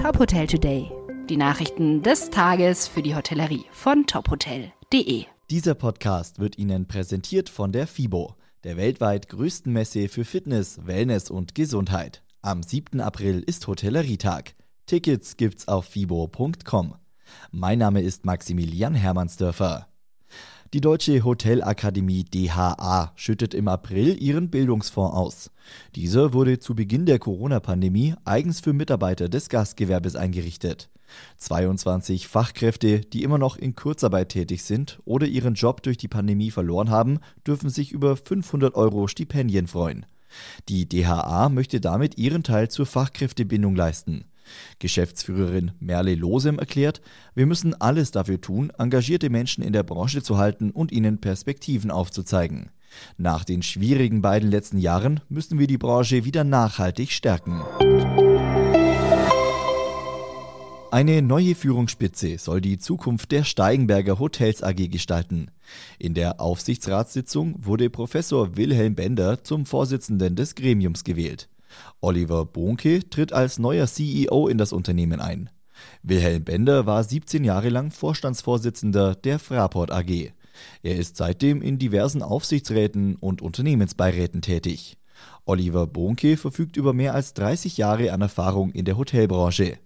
Top Hotel Today. Die Nachrichten des Tages für die Hotellerie von tophotel.de. Dieser Podcast wird Ihnen präsentiert von der FIBO, der weltweit größten Messe für Fitness, Wellness und Gesundheit. Am 7. April ist Hotellerietag. Tickets gibt's auf fibo.com. Mein Name ist Maximilian Hermannsdörfer. Die Deutsche Hotelakademie DHA schüttet im April ihren Bildungsfonds aus. Dieser wurde zu Beginn der Corona-Pandemie eigens für Mitarbeiter des Gastgewerbes eingerichtet. 22 Fachkräfte, die immer noch in Kurzarbeit tätig sind oder ihren Job durch die Pandemie verloren haben, dürfen sich über 500 Euro Stipendien freuen. Die DHA möchte damit ihren Teil zur Fachkräftebindung leisten. Geschäftsführerin Merle Losem erklärt, wir müssen alles dafür tun, engagierte Menschen in der Branche zu halten und ihnen Perspektiven aufzuzeigen. Nach den schwierigen beiden letzten Jahren müssen wir die Branche wieder nachhaltig stärken. Eine neue Führungsspitze soll die Zukunft der Steigenberger Hotels AG gestalten. In der Aufsichtsratssitzung wurde Professor Wilhelm Bender zum Vorsitzenden des Gremiums gewählt. Oliver Bonke tritt als neuer CEO in das Unternehmen ein. Wilhelm Bender war 17 Jahre lang Vorstandsvorsitzender der Fraport AG. Er ist seitdem in diversen Aufsichtsräten und Unternehmensbeiräten tätig. Oliver Bonke verfügt über mehr als 30 Jahre an Erfahrung in der Hotelbranche.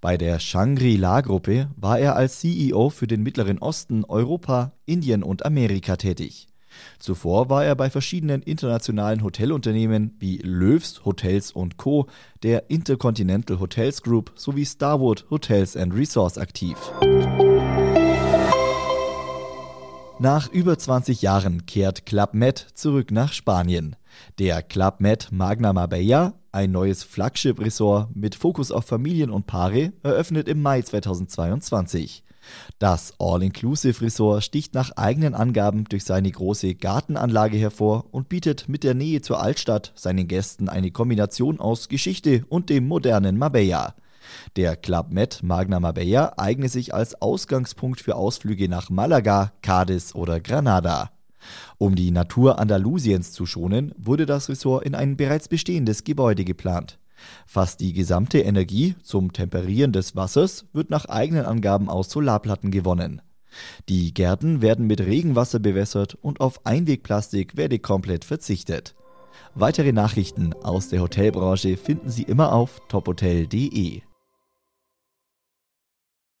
Bei der Shangri-La-Gruppe war er als CEO für den Mittleren Osten, Europa, Indien und Amerika tätig. Zuvor war er bei verschiedenen internationalen Hotelunternehmen wie Löws Hotels Co., der Intercontinental Hotels Group sowie Starwood Hotels and Resorts aktiv. Nach über 20 Jahren kehrt Club Med zurück nach Spanien. Der Club Med Magna Marbella, ein neues Flagship-Ressort mit Fokus auf Familien und Paare, eröffnet im Mai 2022. Das All-Inclusive-Resort sticht nach eigenen Angaben durch seine große Gartenanlage hervor und bietet mit der Nähe zur Altstadt seinen Gästen eine Kombination aus Geschichte und dem modernen Marbella. Der Club Med Magna Marbella eigne sich als Ausgangspunkt für Ausflüge nach Malaga, Cadiz oder Granada. Um die Natur Andalusiens zu schonen, wurde das Ressort in ein bereits bestehendes Gebäude geplant. Fast die gesamte Energie zum Temperieren des Wassers wird nach eigenen Angaben aus Solarplatten gewonnen. Die Gärten werden mit Regenwasser bewässert und auf Einwegplastik werde komplett verzichtet. Weitere Nachrichten aus der Hotelbranche finden Sie immer auf tophotel.de.